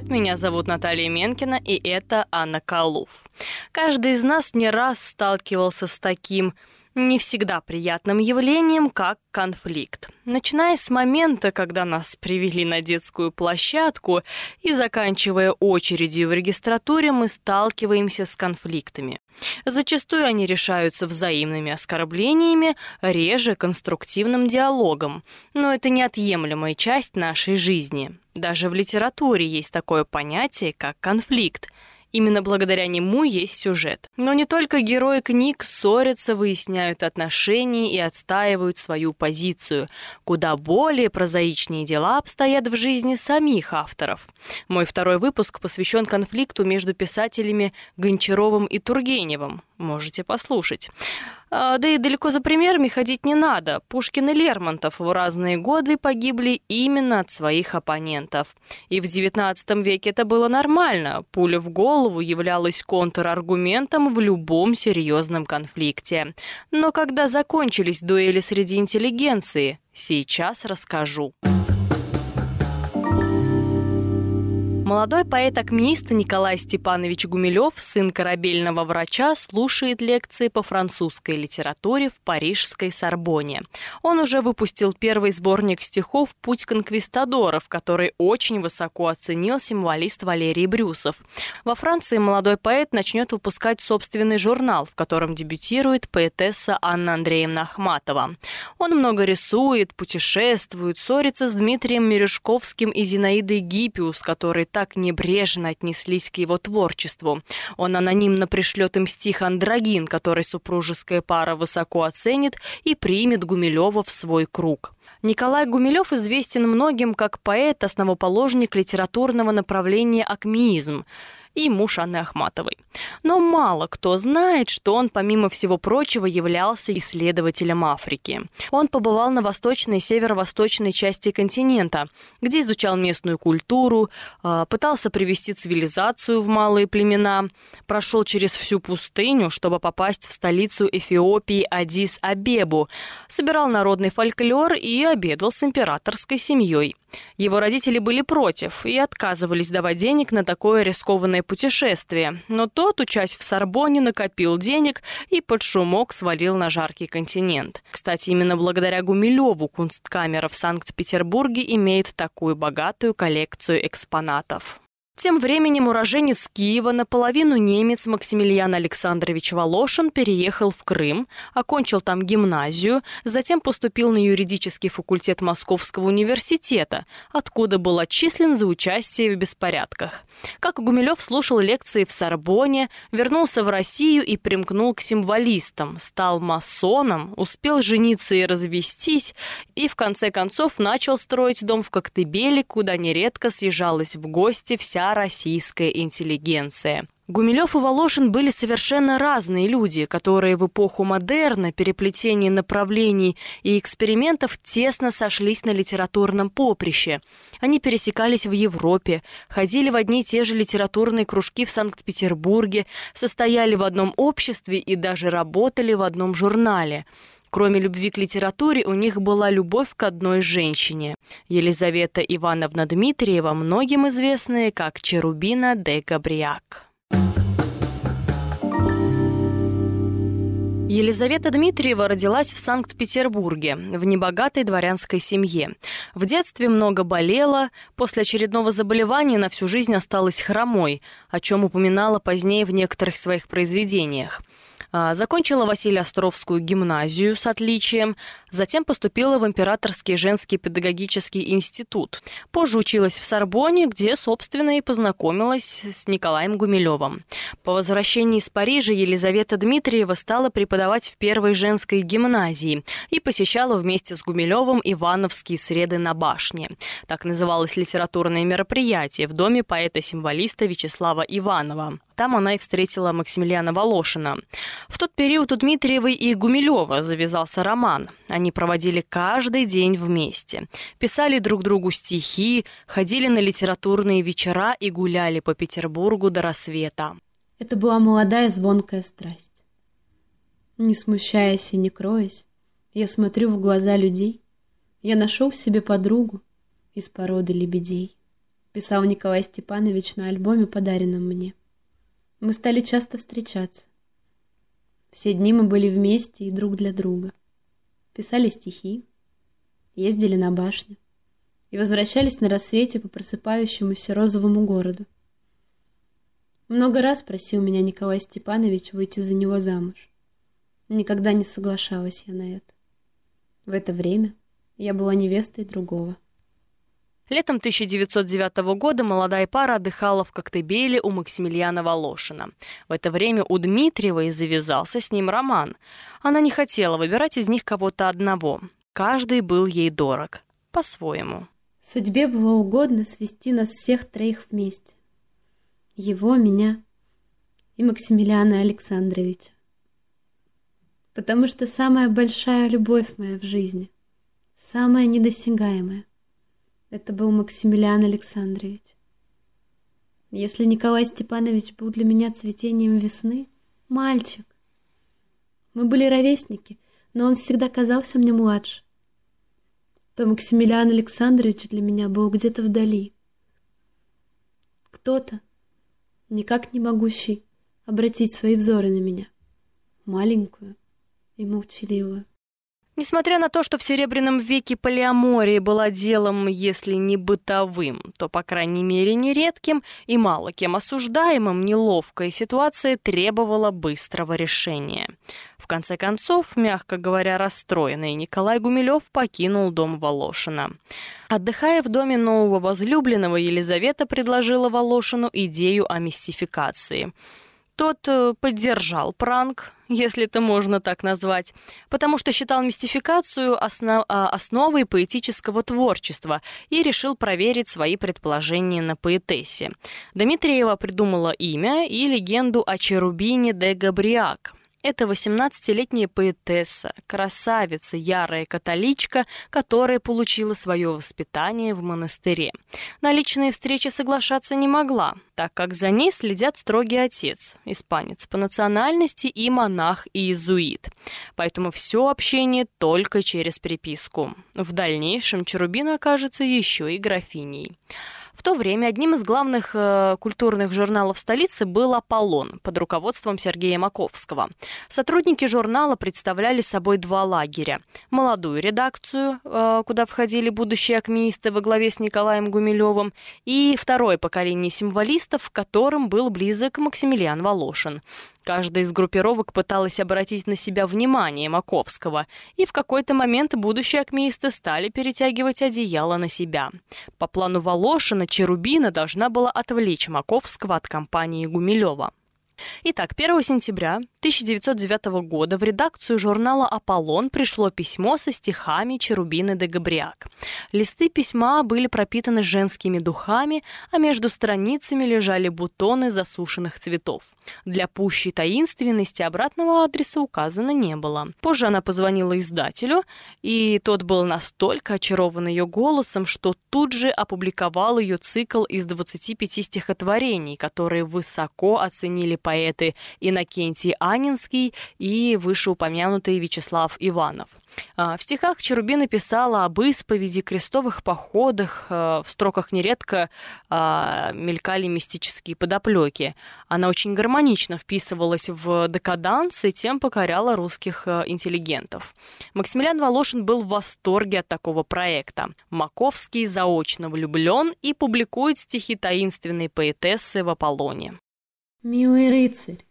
привет! Меня зовут Наталья Менкина, и это Анна Калуф. Каждый из нас не раз сталкивался с таким не всегда приятным явлением, как конфликт. Начиная с момента, когда нас привели на детскую площадку и заканчивая очередью в регистратуре, мы сталкиваемся с конфликтами. Зачастую они решаются взаимными оскорблениями, реже конструктивным диалогом. Но это неотъемлемая часть нашей жизни. Даже в литературе есть такое понятие, как конфликт – Именно благодаря нему есть сюжет. Но не только герои книг ссорятся, выясняют отношения и отстаивают свою позицию. Куда более прозаичнее дела обстоят в жизни самих авторов. Мой второй выпуск посвящен конфликту между писателями Гончаровым и Тургеневым. Можете послушать. А, да и далеко за примерами ходить не надо. Пушкин и Лермонтов в разные годы погибли именно от своих оппонентов. И в XIX веке это было нормально. Пуля в голову являлась контраргументом в любом серьезном конфликте. Но когда закончились дуэли среди интеллигенции, сейчас расскажу. Молодой поэт-акмеист Николай Степанович Гумилев, сын корабельного врача, слушает лекции по французской литературе в парижской Сорбоне. Он уже выпустил первый сборник стихов «Путь конквистадоров», который очень высоко оценил символист Валерий Брюсов. Во Франции молодой поэт начнет выпускать собственный журнал, в котором дебютирует поэтесса Анна Андреевна Ахматова. Он много рисует, путешествует, ссорится с Дмитрием Мережковским и Зинаидой Гиппиус, которые так так небрежно отнеслись к его творчеству. Он анонимно пришлет им стих «Андрогин», который супружеская пара высоко оценит и примет Гумилева в свой круг. Николай Гумилев известен многим как поэт, основоположник литературного направления акмеизм и муж Анны Ахматовой. Но мало кто знает, что он, помимо всего прочего, являлся исследователем Африки. Он побывал на восточной и северо-восточной части континента, где изучал местную культуру, а, пытался привести цивилизацию в малые племена, прошел через всю пустыню, чтобы попасть в столицу Эфиопии Адис-Абебу, собирал народный фольклор и обедал с императорской семьей. Его родители были против и отказывались давать денег на такое рискованное путешествие. Но тот, учась в Сорбоне, накопил денег и под шумок свалил на жаркий континент. Кстати, именно благодаря Гумилеву Кунсткамера в Санкт-Петербурге имеет такую богатую коллекцию экспонатов. Тем временем уроженец Киева, наполовину немец Максимилиан Александрович Волошин переехал в Крым, окончил там гимназию, затем поступил на юридический факультет Московского университета, откуда был отчислен за участие в беспорядках. Как Гумилев слушал лекции в Сорбоне, вернулся в Россию и примкнул к символистам, стал масоном, успел жениться и развестись, и в конце концов начал строить дом в Коктебеле, куда нередко съезжалась в гости вся российская интеллигенция. Гумилев и Волошин были совершенно разные люди, которые в эпоху модерна, переплетения направлений и экспериментов тесно сошлись на литературном поприще. Они пересекались в Европе, ходили в одни и те же литературные кружки в Санкт-Петербурге, состояли в одном обществе и даже работали в одном журнале. Кроме любви к литературе, у них была любовь к одной женщине. Елизавета Ивановна Дмитриева, многим известная как Черубина де Габриак. Елизавета Дмитриева родилась в Санкт-Петербурге, в небогатой дворянской семье. В детстве много болела, после очередного заболевания на всю жизнь осталась хромой, о чем упоминала позднее в некоторых своих произведениях. А, закончила Василия Островскую гимназию с отличием, затем поступила в Императорский женский педагогический институт. Позже училась в Сорбоне, где, собственно, и познакомилась с Николаем Гумилевым. По возвращении из Парижа Елизавета Дмитриева стала преподавать в первой женской гимназии и посещала вместе с Гумилевым Ивановские среды на башне. Так называлось литературное мероприятие в доме поэта-символиста Вячеслава Иванова. Там она и встретила Максимилиана Волошина. В тот период у Дмитриевой и Гумилева завязался роман. Они проводили каждый день вместе. Писали друг другу стихи, ходили на литературные вечера и гуляли по Петербургу до рассвета. Это была молодая звонкая страсть. Не смущаясь и не кроясь, я смотрю в глаза людей. Я нашел себе подругу из породы лебедей. писал Николай Степанович на альбоме, подаренном мне. Мы стали часто встречаться. Все дни мы были вместе и друг для друга. Писали стихи, ездили на башню и возвращались на рассвете по просыпающемуся розовому городу. Много раз просил меня Николай Степанович выйти за него замуж. Никогда не соглашалась я на это. В это время я была невестой другого. Летом 1909 года молодая пара отдыхала в Коктебеле у Максимилиана Волошина. В это время у Дмитриевой завязался с ним роман. Она не хотела выбирать из них кого-то одного. Каждый был ей дорог. По-своему. Судьбе было угодно свести нас всех троих вместе. Его, меня и Максимилиана Александровича. Потому что самая большая любовь моя в жизни, самая недосягаемая, это был Максимилиан Александрович. Если Николай Степанович был для меня цветением весны, мальчик. Мы были ровесники, но он всегда казался мне младше. То Максимилиан Александрович для меня был где-то вдали. Кто-то, никак не могущий обратить свои взоры на меня, маленькую и молчаливую. Несмотря на то, что в Серебряном веке полиамория была делом, если не бытовым, то, по крайней мере, нередким и мало кем осуждаемым, неловкая ситуация требовала быстрого решения. В конце концов, мягко говоря, расстроенный, Николай Гумилев покинул дом Волошина. Отдыхая в доме нового возлюбленного, Елизавета предложила Волошину идею о мистификации – тот э, поддержал пранк, если это можно так назвать, потому что считал мистификацию основ... А, основой поэтического творчества и решил проверить свои предположения на поэтессе. Дмитриева придумала имя и легенду о Черубине де Габриак – это 18-летняя поэтесса, красавица, ярая католичка, которая получила свое воспитание в монастыре. На личные встречи соглашаться не могла, так как за ней следят строгий отец, испанец по национальности и монах и иезуит. Поэтому все общение только через переписку. В дальнейшем Черубина окажется еще и графиней. В то время одним из главных э, культурных журналов столицы был «Аполлон» под руководством Сергея Маковского. Сотрудники журнала представляли собой два лагеря. Молодую редакцию, э, куда входили будущие акмеисты во главе с Николаем Гумилевым, и второе поколение символистов, которым был близок Максимилиан Волошин. Каждая из группировок пыталась обратить на себя внимание Маковского, и в какой-то момент будущие акмеисты стали перетягивать одеяло на себя. По плану Волошина Черубина должна была отвлечь Маковского от компании Гумилева. Итак, 1 сентября 1909 года в редакцию журнала «Аполлон» пришло письмо со стихами Черубины де Габриак. Листы письма были пропитаны женскими духами, а между страницами лежали бутоны засушенных цветов. Для пущей таинственности обратного адреса указано не было. Позже она позвонила издателю, и тот был настолько очарован ее голосом, что тут же опубликовал ее цикл из 25 стихотворений, которые высоко оценили поэты Иннокентий Анинский и вышеупомянутый Вячеслав Иванов. А, в стихах Черубина писала об исповеди, крестовых походах, а, в строках нередко а, мелькали мистические подоплеки. Она очень гармонично вписывалась в декаданс и тем покоряла русских интеллигентов. Максимилиан Волошин был в восторге от такого проекта. Маковский заочно влюблен и публикует стихи таинственной поэтессы в Аполлоне. «Милый рыцарь,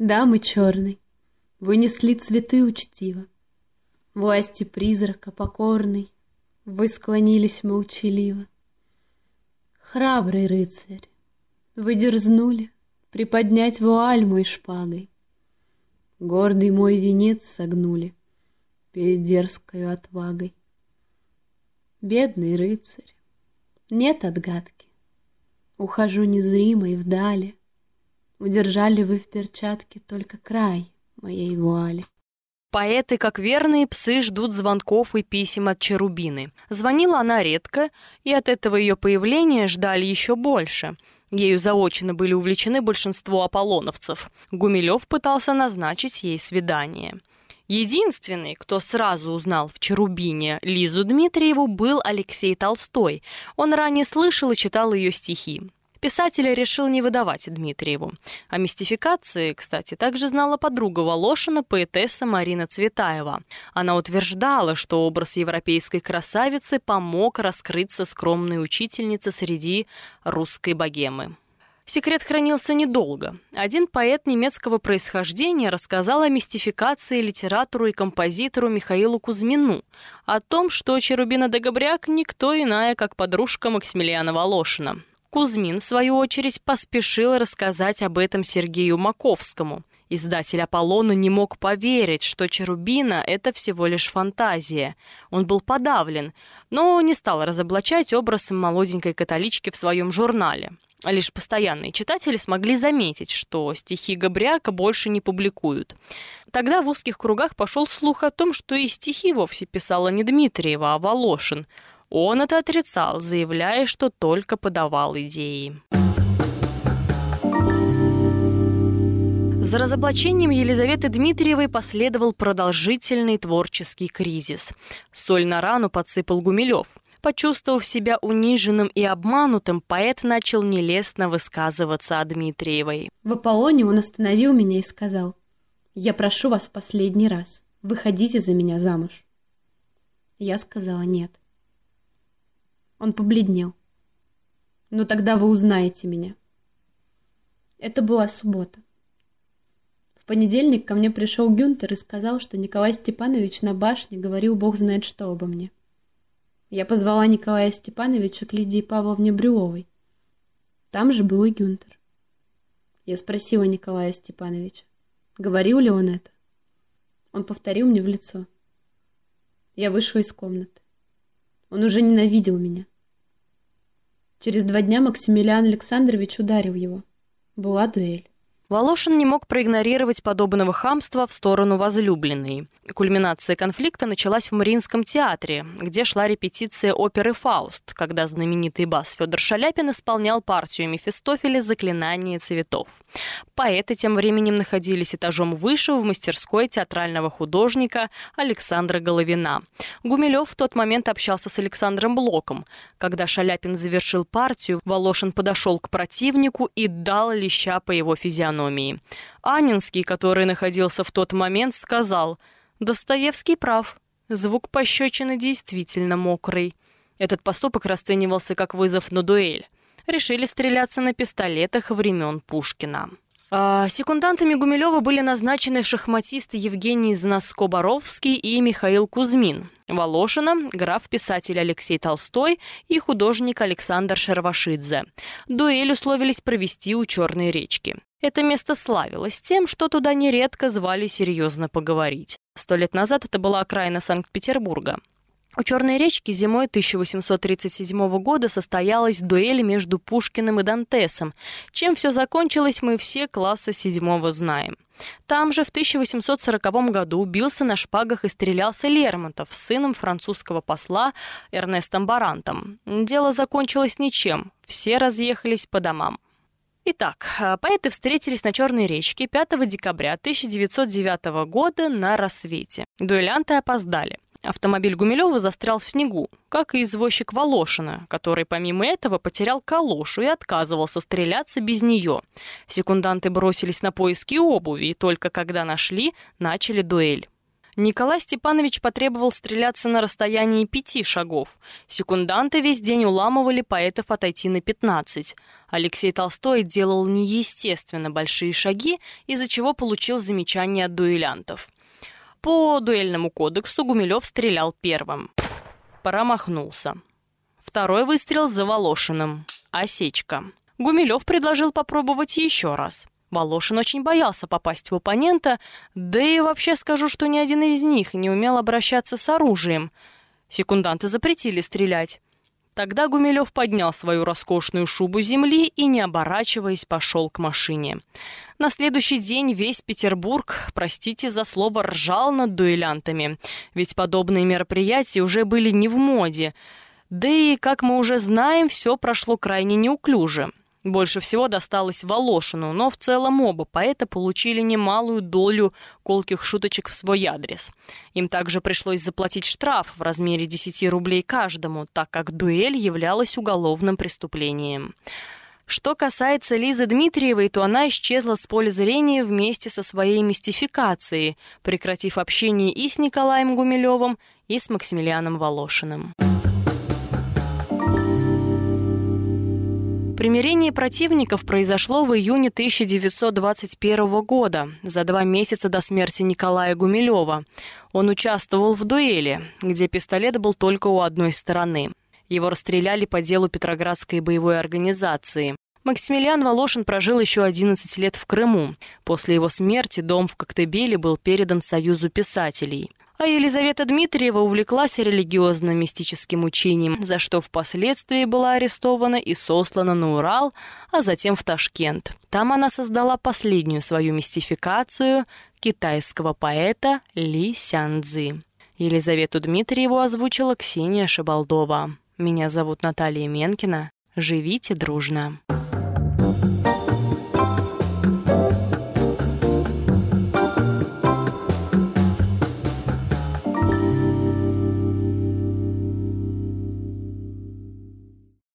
дамы черный, вынесли цветы учтиво, Власти призрака покорный, Вы склонились молчаливо. Храбрый рыцарь, вы дерзнули Приподнять вуаль мой шпагой. Гордый мой венец согнули Перед дерзкою отвагой. Бедный рыцарь, нет отгадки. Ухожу незримой вдали. Удержали вы в перчатке только край моей вуали. Поэты, как верные псы, ждут звонков и писем от Черубины. Звонила она редко, и от этого ее появления ждали еще больше. Ею заочно были увлечены большинство аполлоновцев. Гумилев пытался назначить ей свидание. Единственный, кто сразу узнал в Черубине Лизу Дмитриеву, был Алексей Толстой. Он ранее слышал и читал ее стихи. Писателя решил не выдавать Дмитриеву. О мистификации, кстати, также знала подруга Волошина, поэтесса Марина Цветаева. Она утверждала, что образ европейской красавицы помог раскрыться скромной учительнице среди русской богемы. Секрет хранился недолго. Один поэт немецкого происхождения рассказал о мистификации литератору и композитору Михаилу Кузьмину, о том, что Черубина Дагобряк никто иная, как подружка Максимилиана Волошина. Кузьмин, в свою очередь, поспешил рассказать об этом Сергею Маковскому. Издатель «Аполлона» не мог поверить, что Черубина — это всего лишь фантазия. Он был подавлен, но не стал разоблачать образ молоденькой католички в своем журнале. Лишь постоянные читатели смогли заметить, что стихи Габряка больше не публикуют. Тогда в узких кругах пошел слух о том, что и стихи вовсе писала не Дмитриева, а Волошин. Он это отрицал, заявляя, что только подавал идеи. За разоблачением Елизаветы Дмитриевой последовал продолжительный творческий кризис. Соль на рану подсыпал Гумилев – Почувствовав себя униженным и обманутым, поэт начал нелестно высказываться о Дмитриевой. В Аполлоне он остановил меня и сказал, «Я прошу вас в последний раз, выходите за меня замуж». Я сказала «нет». Он побледнел. «Но тогда вы узнаете меня». Это была суббота. В понедельник ко мне пришел Гюнтер и сказал, что Николай Степанович на башне говорил бог знает что обо мне. Я позвала Николая Степановича к Лидии Павловне Брюловой. Там же был и Гюнтер. Я спросила Николая Степановича, говорил ли он это. Он повторил мне в лицо. Я вышла из комнаты. Он уже ненавидел меня. Через два дня Максимилиан Александрович ударил его. Была дуэль. Волошин не мог проигнорировать подобного хамства в сторону возлюбленной. Кульминация конфликта началась в Мариинском театре, где шла репетиция оперы «Фауст», когда знаменитый бас Федор Шаляпин исполнял партию Мефистофеля «Заклинание цветов». Поэты тем временем находились этажом выше в мастерской театрального художника Александра Головина. Гумилев в тот момент общался с Александром Блоком. Когда Шаляпин завершил партию, Волошин подошел к противнику и дал леща по его физиономии экономии. Анинский, который находился в тот момент, сказал «Достоевский прав. Звук пощечины действительно мокрый». Этот поступок расценивался как вызов на дуэль. Решили стреляться на пистолетах времен Пушкина. А секундантами Гумилева были назначены шахматисты Евгений Знаско-Боровский и Михаил Кузьмин. Волошина, граф-писатель Алексей Толстой и художник Александр Шервашидзе. Дуэль условились провести у Черной речки. Это место славилось тем, что туда нередко звали серьезно поговорить. Сто лет назад это была окраина Санкт-Петербурга. У Черной речки зимой 1837 года состоялась дуэль между Пушкиным и Дантесом. Чем все закончилось, мы все класса седьмого знаем. Там же в 1840 году бился на шпагах и стрелялся Лермонтов сыном французского посла Эрнестом Барантом. Дело закончилось ничем, все разъехались по домам. Итак, э, поэты встретились на Черной речке 5 декабря 1909 года на рассвете. Дуэлянты опоздали. Автомобиль Гумилева застрял в снегу, как и извозчик Волошина, который помимо этого потерял калошу и отказывался стреляться без нее. Секунданты бросились на поиски обуви, и только когда нашли, начали дуэль. Николай Степанович потребовал стреляться на расстоянии пяти шагов. Секунданты весь день уламывали поэтов отойти на 15. Алексей Толстой делал неестественно большие шаги, из-за чего получил замечание от дуэлянтов. По дуэльному кодексу Гумилев стрелял первым. Промахнулся. Второй выстрел за Волошиным. Осечка. Гумилев предложил попробовать еще раз. Волошин очень боялся попасть в оппонента, да и вообще скажу, что ни один из них не умел обращаться с оружием. Секунданты запретили стрелять. Тогда Гумилев поднял свою роскошную шубу земли и, не оборачиваясь, пошел к машине. На следующий день весь Петербург, простите за слово, ржал над дуэлянтами, ведь подобные мероприятия уже были не в моде. Да и, как мы уже знаем, все прошло крайне неуклюже. Больше всего досталось Волошину, но в целом оба поэта получили немалую долю колких шуточек в свой адрес. Им также пришлось заплатить штраф в размере 10 рублей каждому, так как дуэль являлась уголовным преступлением. Что касается Лизы Дмитриевой, то она исчезла с поля зрения вместе со своей мистификацией, прекратив общение и с Николаем Гумилевым, и с Максимилианом Волошиным. Примирение противников произошло в июне 1921 года, за два месяца до смерти Николая Гумилева. Он участвовал в дуэли, где пистолет был только у одной стороны. Его расстреляли по делу Петроградской боевой организации. Максимилиан Волошин прожил еще 11 лет в Крыму. После его смерти дом в Коктебеле был передан Союзу писателей. А Елизавета Дмитриева увлеклась религиозно-мистическим учением, за что впоследствии была арестована и сослана на Урал, а затем в Ташкент. Там она создала последнюю свою мистификацию китайского поэта Ли Сянцзы. Елизавету Дмитриеву озвучила Ксения Шабалдова. Меня зовут Наталья Менкина. Живите дружно.